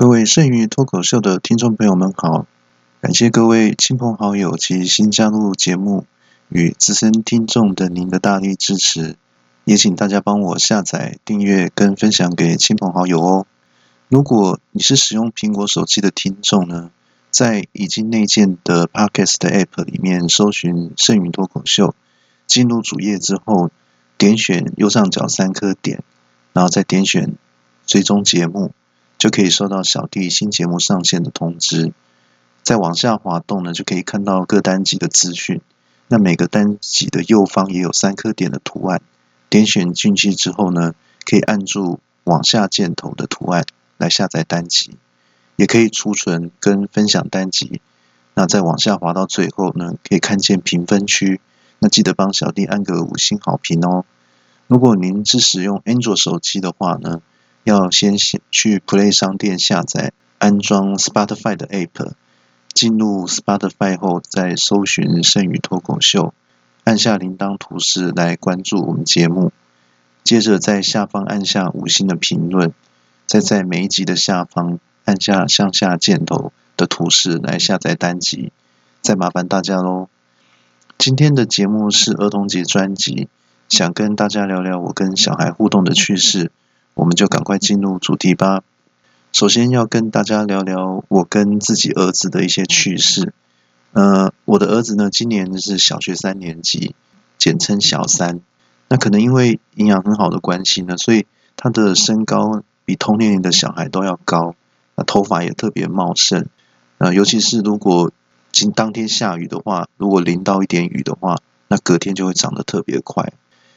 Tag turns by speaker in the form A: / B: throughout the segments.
A: 各位剩余脱口秀的听众朋友们好，感谢各位亲朋好友及新加入节目与资深听众的您的大力支持，也请大家帮我下载、订阅跟分享给亲朋好友哦。如果你是使用苹果手机的听众呢，在已经内建的 Podcast App 里面搜寻剩余脱口秀，进入主页之后，点选右上角三颗点，然后再点选追踪节目。就可以收到小弟新节目上线的通知，再往下滑动呢，就可以看到各单集的资讯。那每个单集的右方也有三颗点的图案，点选进去之后呢，可以按住往下箭头的图案来下载单集，也可以储存跟分享单集。那再往下滑到最后呢，可以看见评分区，那记得帮小弟按个五星好评哦。如果您是使用安卓手机的话呢？要先去 Play 商店下载安装 Spotify 的 App，进入 Spotify 后再搜寻“剩余脱口秀”，按下铃铛图示来关注我们节目。接着在下方按下五星的评论，再在每一集的下方按下向下箭头的图示来下载单集。再麻烦大家喽！今天的节目是儿童节专辑，想跟大家聊聊我跟小孩互动的趣事。我们就赶快进入主题吧。首先要跟大家聊聊我跟自己儿子的一些趣事。呃，我的儿子呢，今年是小学三年级，简称小三。那可能因为营养很好的关系呢，所以他的身高比同年龄的小孩都要高。那头发也特别茂盛。呃，尤其是如果今当天下雨的话，如果淋到一点雨的话，那隔天就会长得特别快。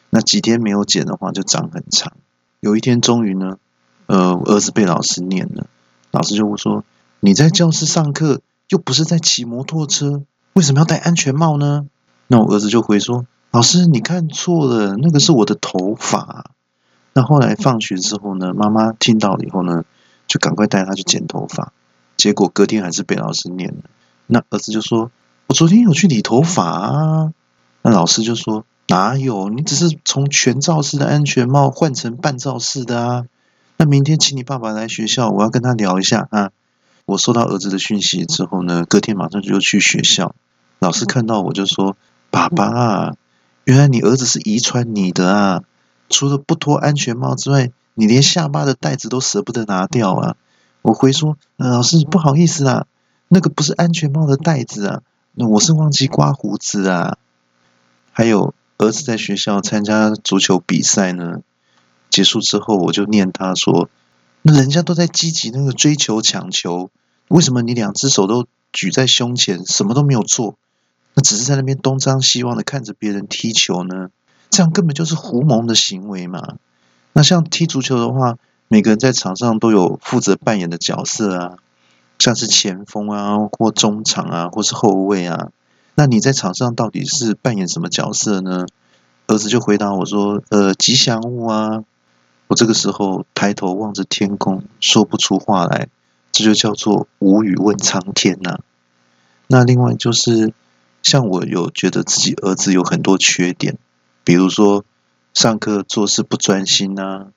A: 那几天没有剪的话，就长很长。有一天，终于呢，呃，儿子被老师念了。老师就会说：“你在教室上课，又不是在骑摩托车，为什么要戴安全帽呢？”那我儿子就回说：“老师，你看错了，那个是我的头发。”那后来放学之后呢，妈妈听到了以后呢，就赶快带他去剪头发。结果隔天还是被老师念了。那儿子就说：“我昨天有去理头发啊。”那老师就说。哪有？你只是从全罩式的安全帽换成半罩式的啊？那明天请你爸爸来学校，我要跟他聊一下啊。我收到儿子的讯息之后呢，隔天马上就去学校。老师看到我就说：“爸爸啊，原来你儿子是遗传你的啊！除了不脱安全帽之外，你连下巴的带子都舍不得拿掉啊！”我回说：“老师不好意思啊，那个不是安全帽的带子啊，那我是忘记刮胡子啊。”还有。儿子在学校参加足球比赛呢，结束之后我就念他说：“那人家都在积极那个追求抢球，为什么你两只手都举在胸前，什么都没有做？那只是在那边东张西望的看着别人踢球呢？这样根本就是胡蒙的行为嘛！那像踢足球的话，每个人在场上都有负责扮演的角色啊，像是前锋啊，或中场啊，或是后卫啊。”那你在场上到底是扮演什么角色呢？儿子就回答我说：“呃，吉祥物啊。”我这个时候抬头望着天空，说不出话来，这就叫做无语问苍天呐。那另外就是，像我有觉得自己儿子有很多缺点，比如说上课做事不专心啊，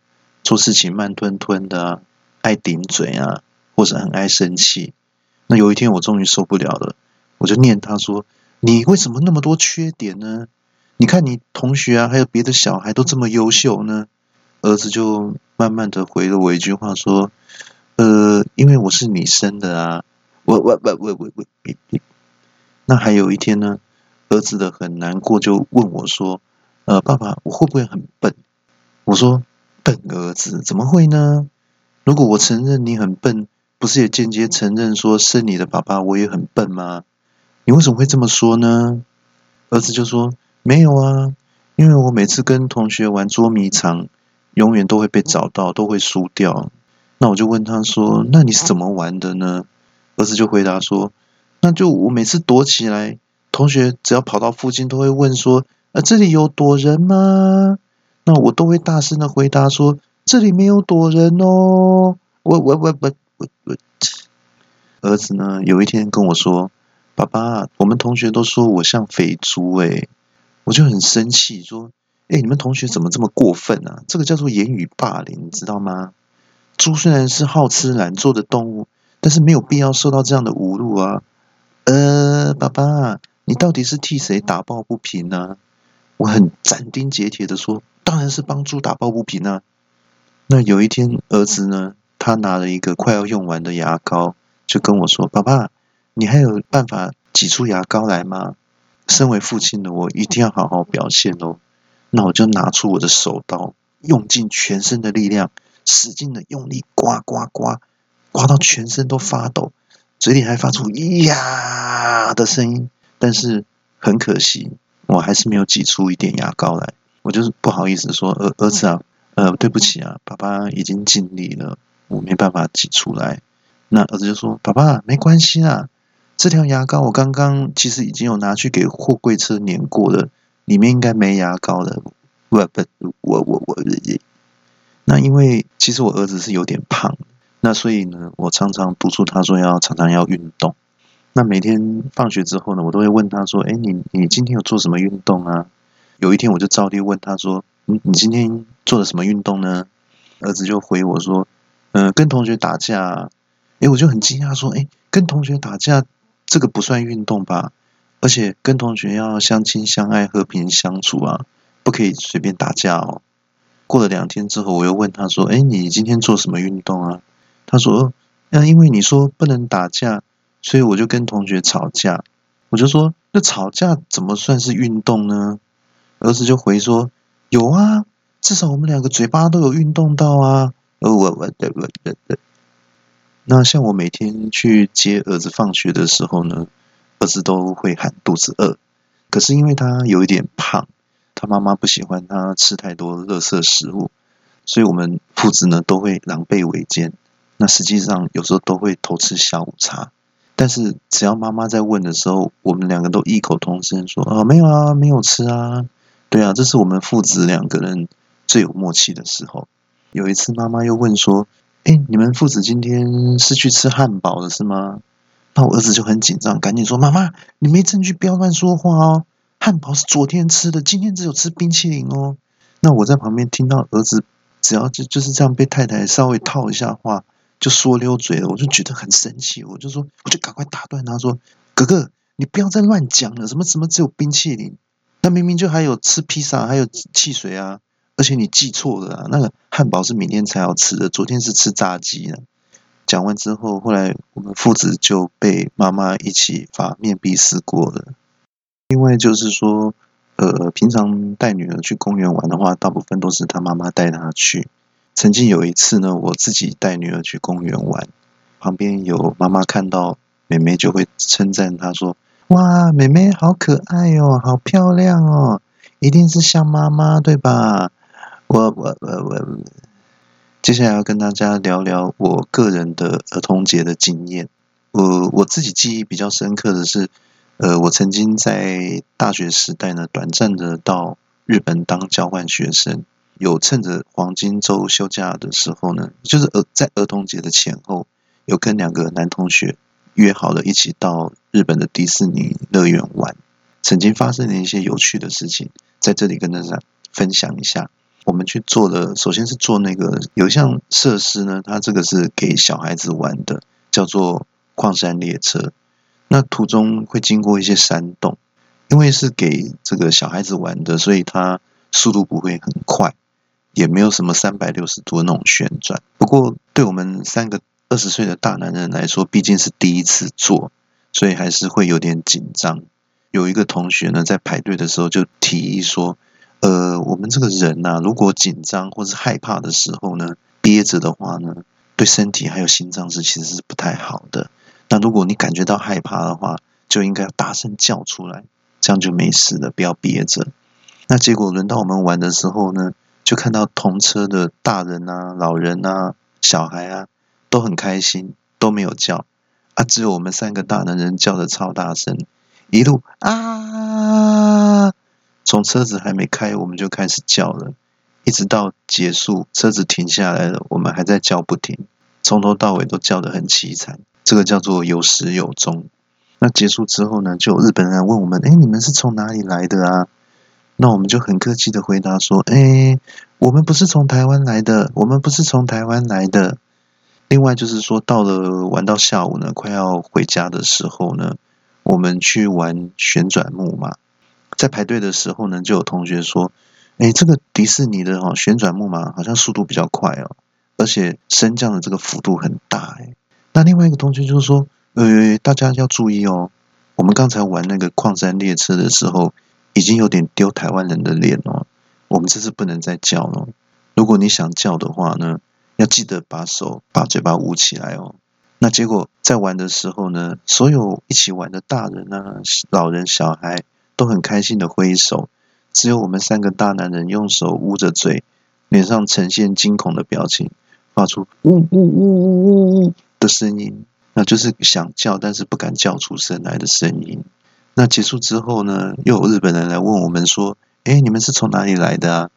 A: 做事情慢吞吞的啊，爱顶嘴啊，或者很爱生气。那有一天我终于受不了了，我就念他说。你为什么那么多缺点呢？你看你同学啊，还有别的小孩都这么优秀呢。儿子就慢慢的回了我一句话说：“呃，因为我是你生的啊。”我我我我我我。那还有一天呢，儿子的很难过，就问我说：“呃，爸爸，我会不会很笨？”我说：“笨儿子怎么会呢？如果我承认你很笨，不是也间接承认说生你的爸爸我也很笨吗？”你为什么会这么说呢？儿子就说：“没有啊，因为我每次跟同学玩捉迷藏，永远都会被找到，都会输掉。那我就问他说：‘那你是怎么玩的呢？’儿子就回答说：‘那就我每次躲起来，同学只要跑到附近，都会问说：‘啊，这里有躲人吗？’那我都会大声的回答说：‘这里没有躲人哦。’我我我我我我，儿子呢，有一天跟我说。”爸爸，我们同学都说我像肥猪诶，我就很生气，说：“哎，你们同学怎么这么过分啊？这个叫做言语霸凌，你知道吗？猪虽然是好吃懒做的动物，但是没有必要受到这样的侮辱啊。呃，爸爸，你到底是替谁打抱不平呢？我很斩钉截铁的说，当然是帮猪打抱不平啊。那有一天，儿子呢，他拿了一个快要用完的牙膏，就跟我说：“爸爸，你还有办法挤出牙膏来吗？”身为父亲的我，一定要好好表现哦。那我就拿出我的手刀，用尽全身的力量，使劲的用力刮刮刮，刮到全身都发抖，嘴里还发出咿“呀”的声音。但是很可惜，我还是没有挤出一点牙膏来。我就是不好意思说：“儿儿子啊，呃，对不起啊，爸爸已经尽力了，我没办法挤出来。”那儿子就说：“爸爸，没关系啦，这条牙膏我刚刚其实已经有拿去给货柜车粘过了。”里面应该没牙膏了，我不，我我我，那因为其实我儿子是有点胖，那所以呢，我常常督促他说要常常要运动。那每天放学之后呢，我都会问他说：“哎，你你今天有做什么运动啊？”有一天我就照例问他说：“你你今天做了什么运动呢？”儿子就回我说：“嗯，跟同学打架。”哎，我就很惊讶说：“哎，跟同学打架这个不算运动吧？”而且跟同学要相亲相爱、和平相处啊，不可以随便打架哦。过了两天之后，我又问他说：“哎，你今天做什么运动啊？”他说：“那因为你说不能打架，所以我就跟同学吵架。”我就说：“那吵架怎么算是运动呢？”儿子就回说：“有啊，至少我们两个嘴巴都有运动到啊。”哦，我我对我对对。那像我每天去接儿子放学的时候呢？儿子都会喊肚子饿，可是因为他有一点胖，他妈妈不喜欢他吃太多垃圾食物，所以我们父子呢都会狼狈为奸。那实际上有时候都会偷吃下午茶，但是只要妈妈在问的时候，我们两个都异口同声说：“啊，没有啊，没有吃啊。”对啊，这是我们父子两个人最有默契的时候。有一次妈妈又问说：“哎，你们父子今天是去吃汉堡了是吗？”那我儿子就很紧张，赶紧说：“妈妈，你没证据，不要乱说话哦。汉堡是昨天吃的，今天只有吃冰淇淋哦。”那我在旁边听到儿子只要就就是这样被太太稍微套一下话，就说溜嘴了，我就觉得很生气，我就说，我就赶快打断他说：“哥哥，你不要再乱讲了，什么什么只有冰淇淋，那明明就还有吃披萨，还有汽水啊，而且你记错了啊，那个汉堡是明天才要吃的，昨天是吃炸鸡的。”讲完之后，后来我们父子就被妈妈一起罚面壁思过了。另外就是说，呃，平常带女儿去公园玩的话，大部分都是她妈妈带她去。曾经有一次呢，我自己带女儿去公园玩，旁边有妈妈看到妹妹就会称赞她说：“哇，妹妹好可爱哦，好漂亮哦，一定是像妈妈对吧？”我我我我。接下来要跟大家聊聊我个人的儿童节的经验。我我自己记忆比较深刻的是，呃，我曾经在大学时代呢，短暂的到日本当交换学生，有趁着黄金周休假的时候呢，就是儿在儿童节的前后，有跟两个男同学约好了一起到日本的迪士尼乐园玩。曾经发生了一些有趣的事情，在这里跟大家分享一下。我们去做的，首先是做那个有一项设施呢，它这个是给小孩子玩的，叫做矿山列车。那途中会经过一些山洞，因为是给这个小孩子玩的，所以它速度不会很快，也没有什么三百六十度那种旋转。不过对我们三个二十岁的大男人来说，毕竟是第一次做，所以还是会有点紧张。有一个同学呢，在排队的时候就提议说。呃，我们这个人呐，如果紧张或是害怕的时候呢，憋着的话呢，对身体还有心脏是其实是不太好的。那如果你感觉到害怕的话，就应该大声叫出来，这样就没事了，不要憋着。那结果轮到我们玩的时候呢，就看到同车的大人啊、老人啊、小孩啊都很开心，都没有叫啊，只有我们三个大男人叫的超大声，一路啊。从车子还没开，我们就开始叫了，一直到结束，车子停下来了，我们还在叫不停，从头到尾都叫得很凄惨。这个叫做有始有终。那结束之后呢，就有日本人问我们：“哎，你们是从哪里来的啊？”那我们就很客气的回答说：“哎，我们不是从台湾来的，我们不是从台湾来的。”另外就是说，到了玩到下午呢，快要回家的时候呢，我们去玩旋转木马。在排队的时候呢，就有同学说：“哎，这个迪士尼的哈旋转木马好像速度比较快哦，而且升降的这个幅度很大。”哎，那另外一个同学就是说：“呃，大家要注意哦，我们刚才玩那个矿山列车的时候，已经有点丢台湾人的脸哦。我们这次不能再叫了。如果你想叫的话呢？”要记得把手把嘴巴捂起来哦。那结果在玩的时候呢，所有一起玩的大人啊、老人、小孩都很开心的挥手，只有我们三个大男人用手捂着嘴，脸上呈现惊恐的表情，发出呜呜呜呜呜呜的声音，那就是想叫但是不敢叫出声来的声音。那结束之后呢，又有日本人来问我们说：“哎，你们是从哪里来的啊？”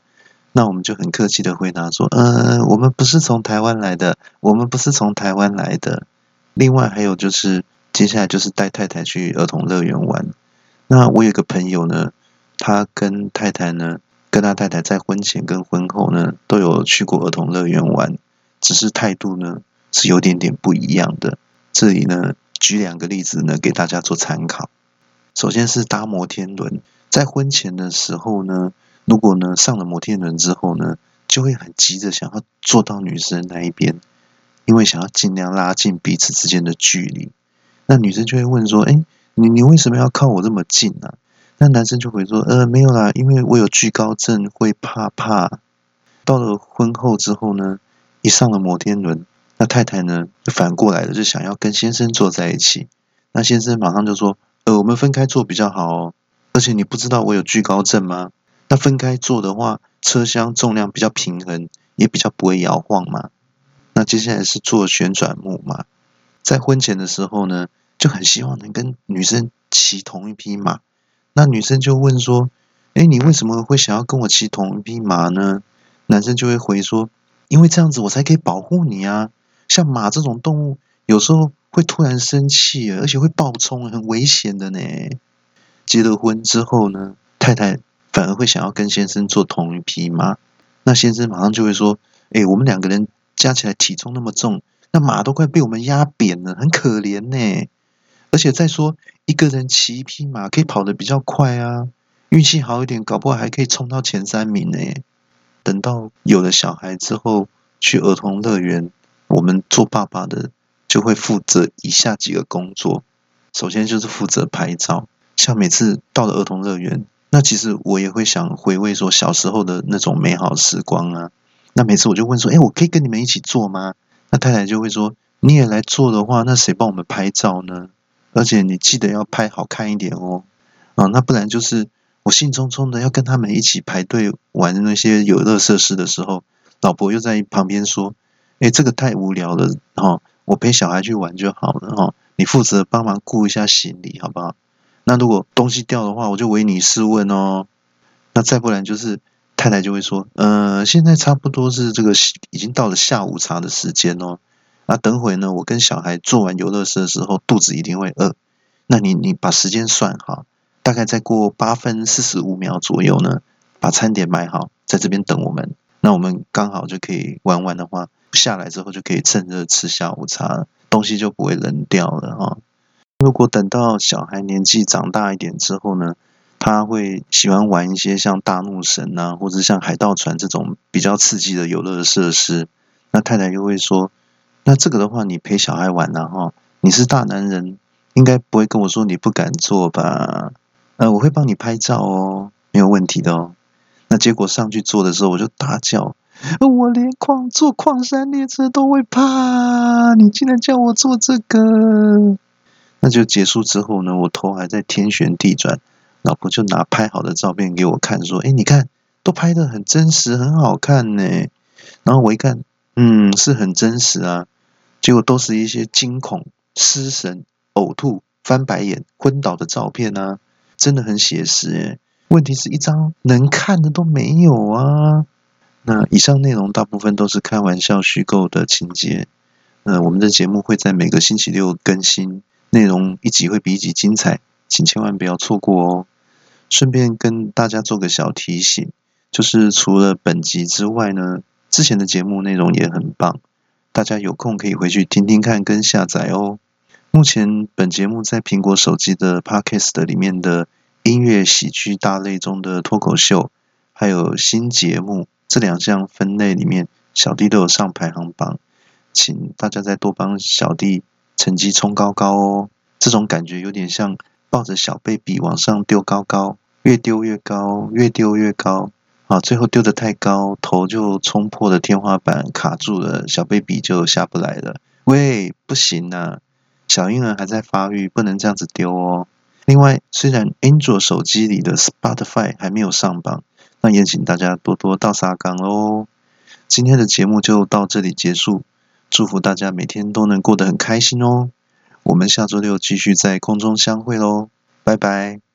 A: 那我们就很客气的回答说，呃，我们不是从台湾来的，我们不是从台湾来的。另外还有就是，接下来就是带太太去儿童乐园玩。那我有个朋友呢，他跟太太呢，跟他太太在婚前跟婚后呢，都有去过儿童乐园玩，只是态度呢是有点点不一样的。这里呢，举两个例子呢，给大家做参考。首先是搭摩天轮，在婚前的时候呢。如果呢上了摩天轮之后呢，就会很急着想要坐到女生那一边，因为想要尽量拉近彼此之间的距离。那女生就会问说：“哎，你你为什么要靠我这么近呢？”那男生就会说：“呃，没有啦，因为我有惧高症，会怕怕。”到了婚后之后呢，一上了摩天轮，那太太呢就反过来了，就想要跟先生坐在一起。那先生马上就说：“呃，我们分开坐比较好哦，而且你不知道我有惧高症吗？”那分开坐的话，车厢重量比较平衡，也比较不会摇晃嘛。那接下来是坐旋转木马，在婚前的时候呢，就很希望能跟女生骑同一匹马。那女生就问说：“哎，你为什么会想要跟我骑同一匹马呢？”男生就会回说：“因为这样子我才可以保护你啊。像马这种动物，有时候会突然生气，而且会暴冲，很危险的呢。”结了婚之后呢，太太。反而会想要跟先生坐同一匹马，那先生马上就会说：“哎，我们两个人加起来体重那么重，那马都快被我们压扁了，很可怜呢。而且再说，一个人骑一匹马可以跑得比较快啊，运气好一点，搞不好还可以冲到前三名呢。等到有了小孩之后，去儿童乐园，我们做爸爸的就会负责以下几个工作：首先就是负责拍照，像每次到了儿童乐园。”那其实我也会想回味说小时候的那种美好时光啊。那每次我就问说：“哎，我可以跟你们一起做吗？”那太太就会说：“你也来做的话，那谁帮我们拍照呢？而且你记得要拍好看一点哦。啊，那不然就是我兴冲冲的要跟他们一起排队玩那些游乐设施的时候，老婆又在旁边说：‘哎，这个太无聊了，哈，我陪小孩去玩就好了，哈，你负责帮忙顾一下行李，好不好？’”那如果东西掉的话，我就唯你是问哦。那再不然就是太太就会说，呃，现在差不多是这个已经到了下午茶的时间哦。那等会呢，我跟小孩做完游乐设的时候，肚子一定会饿。那你你把时间算好，大概再过八分四十五秒左右呢，把餐点买好，在这边等我们。那我们刚好就可以玩完的话，下来之后就可以趁热吃下午茶，东西就不会冷掉了哈。如果等到小孩年纪长大一点之后呢，他会喜欢玩一些像大怒神啊，或者像海盗船这种比较刺激的游乐设施。那太太又会说：“那这个的话，你陪小孩玩呢？哈，你是大男人，应该不会跟我说你不敢做吧？呃，我会帮你拍照哦，没有问题的哦。”那结果上去做的时候，我就大叫：“我连矿坐矿山列车都会怕，你竟然叫我做这个！”那就结束之后呢，我头还在天旋地转，老婆就拿拍好的照片给我看，说：“哎，你看，都拍的很真实，很好看呢。”然后我一看，嗯，是很真实啊。结果都是一些惊恐、失神、呕吐、翻白眼、昏倒的照片啊，真的很写实诶。问题是一张能看的都没有啊。那以上内容大部分都是开玩笑、虚构的情节。那我们的节目会在每个星期六更新。内容一集会比一集精彩，请千万不要错过哦！顺便跟大家做个小提醒，就是除了本集之外呢，之前的节目内容也很棒，大家有空可以回去听听看跟下载哦。目前本节目在苹果手机的 Podcast 里面的音乐喜剧大类中的脱口秀，还有新节目这两项分类里面，小弟都有上排行榜，请大家再多帮小弟成绩冲高高哦。这种感觉有点像抱着小贝比往上丢高高，越丢越高，越丢越高，啊，最后丢得太高，头就冲破了天花板，卡住了，小 baby 就下不来了。喂，不行啊！小婴儿还在发育，不能这样子丢哦。另外，虽然 Android 手机里的 Spotify 还没有上榜，那也请大家多多到沙港喽。今天的节目就到这里结束，祝福大家每天都能过得很开心哦。我们下周六继续在空中相会喽，拜拜。